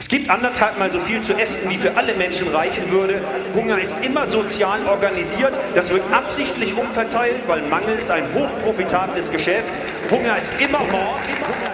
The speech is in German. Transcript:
Es gibt anderthalbmal so viel zu essen, wie für alle Menschen reichen würde. Hunger ist immer sozial organisiert. Das wird absichtlich umverteilt, weil Mangel ist ein hochprofitables Geschäft. Hunger ist immer Mord.